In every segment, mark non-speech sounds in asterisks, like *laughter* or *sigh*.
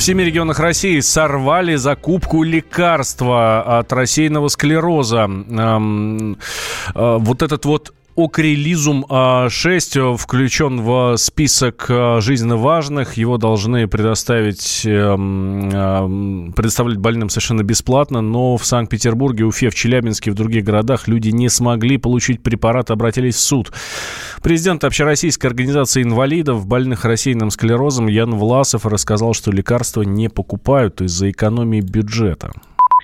В семи регионах России сорвали закупку лекарства от рассеянного склероза. Эм, э, вот этот вот Окрилизум 6 а, включен в список а, жизненно важных. Его должны предоставить, эм, эм, предоставлять больным совершенно бесплатно, но в Санкт-Петербурге, Уфе, в Челябинске в других городах люди не смогли получить препарат, обратились в суд. Президент Общероссийской организации инвалидов, больных рассеянным склерозом Ян Власов рассказал, что лекарства не покупают из-за экономии бюджета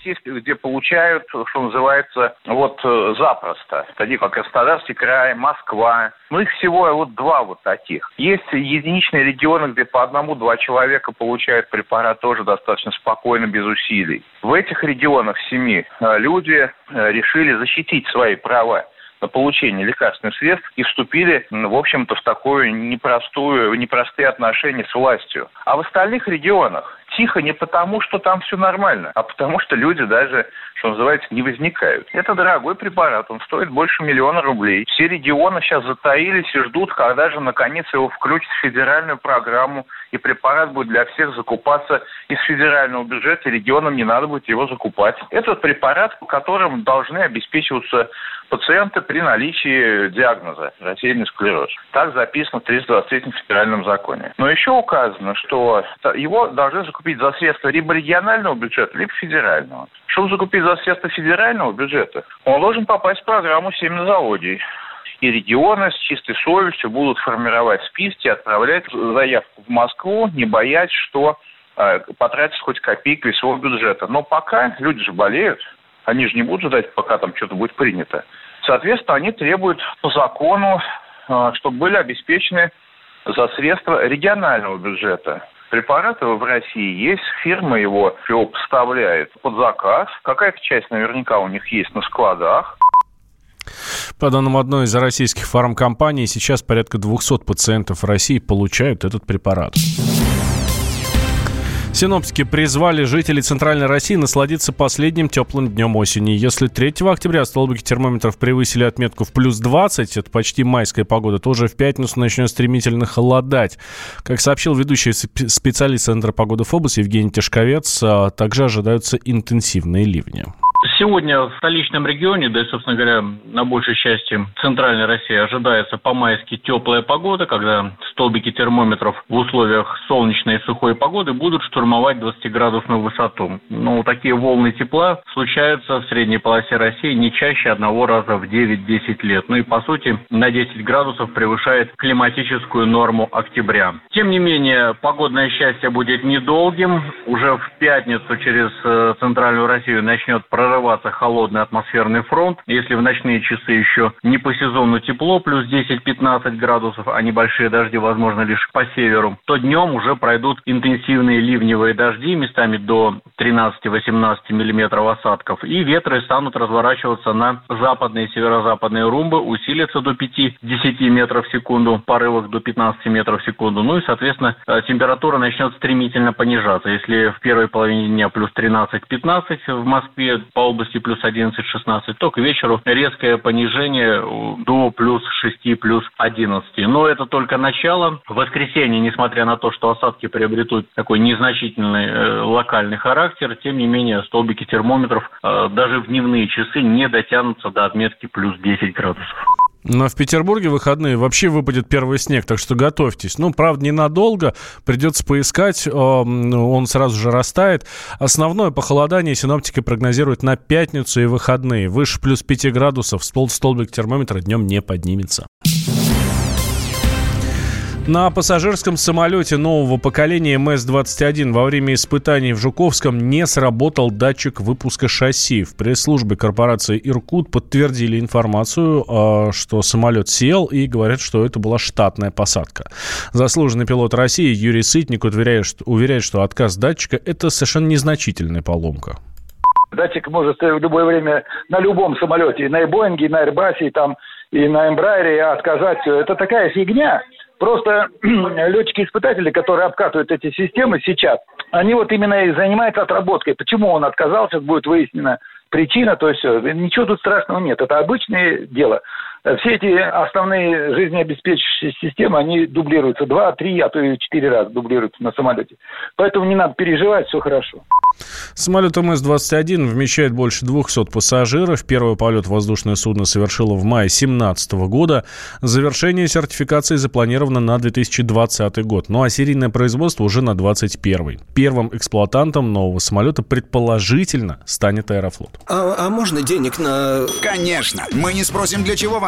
есть, где получают, что называется, вот э, запросто. Такие как Краснодарский край, Москва. Ну, их всего вот два вот таких. Есть единичные регионы, где по одному-два человека получают препарат тоже достаточно спокойно, без усилий. В этих регионах семи э, люди э, решили защитить свои права на получение лекарственных средств и вступили, в общем-то, в такую непростую, непростые отношения с властью. А в остальных регионах тихо не потому, что там все нормально, а потому что люди даже, что называется, не возникают. Это дорогой препарат, он стоит больше миллиона рублей. Все регионы сейчас затаились и ждут, когда же наконец его включат в федеральную программу, и препарат будет для всех закупаться из федерального бюджета, регионам не надо будет его закупать. Это препарат, которым должны обеспечиваться пациенты при наличии диагноза рассеянный склероз. Так записано в 323 федеральном законе. Но еще указано, что его должны закупить за средства либо регионального бюджета, либо федерального. Чтобы закупить за средства федерального бюджета, он должен попасть в программу семязаводий и регионы с чистой совестью будут формировать списки, отправлять заявку в Москву, не боясь, что э, потратится хоть копейка из своего бюджета. Но пока люди же болеют, они же не будут ждать, пока там что-то будет принято. Соответственно, они требуют по закону, э, чтобы были обеспечены за средства регионального бюджета. Препараты в России есть, фирма его, его поставляет под заказ. Какая-то часть наверняка у них есть на складах. По данным одной из российских фармкомпаний, сейчас порядка 200 пациентов России получают этот препарат. Синоптики призвали жителей Центральной России насладиться последним теплым днем осени. Если 3 октября столбики термометров превысили отметку в плюс 20, это почти майская погода, то уже в пятницу начнет стремительно холодать. Как сообщил ведущий специалист Центра погоды ФОБУС Евгений Тишковец, а также ожидаются интенсивные ливни. Сегодня в столичном регионе, да и, собственно говоря, на большей части центральной России ожидается по-майски теплая погода, когда столбики термометров в условиях солнечной и сухой погоды будут штурмовать 20-градусную высоту. Но такие волны тепла случаются в средней полосе России не чаще одного раза в 9-10 лет. Ну и, по сути, на 10 градусов превышает климатическую норму октября. Тем не менее, погодное счастье будет недолгим. Уже в пятницу через э, центральную Россию начнет прорываться прорываться холодный атмосферный фронт. Если в ночные часы еще не по сезону тепло, плюс 10-15 градусов, а небольшие дожди возможно лишь по северу, то днем уже пройдут интенсивные ливневые дожди, местами до 13-18 миллиметров осадков, и ветры станут разворачиваться на западные и северо-западные румбы, усилятся до 5-10 метров в секунду, порывах до 15 метров в секунду. Ну и, соответственно, э, температура начнет стремительно понижаться. Если в первой половине дня плюс 13-15 в Москве, по области плюс 11-16, то к вечеру резкое понижение до плюс 6, плюс 11. Но это только начало. В воскресенье, несмотря на то, что осадки приобретут такой незначительный э, локальный характер, тем не менее столбики термометров э, даже в дневные часы не дотянутся до отметки плюс 10 градусов. Но в Петербурге выходные вообще выпадет первый снег, так что готовьтесь. Ну, правда, ненадолго, придется поискать, он сразу же растает. Основное похолодание синоптики прогнозируют на пятницу и выходные. Выше плюс 5 градусов столбик термометра днем не поднимется. На пассажирском самолете нового поколения МС-21 во время испытаний в Жуковском не сработал датчик выпуска шасси. В пресс-службе корпорации «Иркут» подтвердили информацию, а, что самолет сел и говорят, что это была штатная посадка. Заслуженный пилот России Юрий Сытник уверяет, что, уверяет, что отказ датчика – это совершенно незначительная поломка. Датчик может в любое время на любом самолете, и на Боинге, и на Airbus, и, там, и на Эмбрайере отказать. Это такая фигня – Просто *clears throat* летчики-испытатели, которые обкатывают эти системы сейчас, они вот именно и занимаются отработкой. Почему он отказался, будет выяснена причина, то есть. Ничего тут страшного нет. Это обычное дело. Все эти основные жизнеобеспечивающие системы, они дублируются два, три, а то и четыре раза дублируются на самолете. Поэтому не надо переживать, все хорошо. Самолет МС-21 вмещает больше 200 пассажиров. Первый полет воздушное судно совершило в мае 2017 года. Завершение сертификации запланировано на 2020 год. Ну а серийное производство уже на 2021. Первым эксплуатантом нового самолета предположительно станет Аэрофлот. А, а можно денег на... Конечно. Мы не спросим, для чего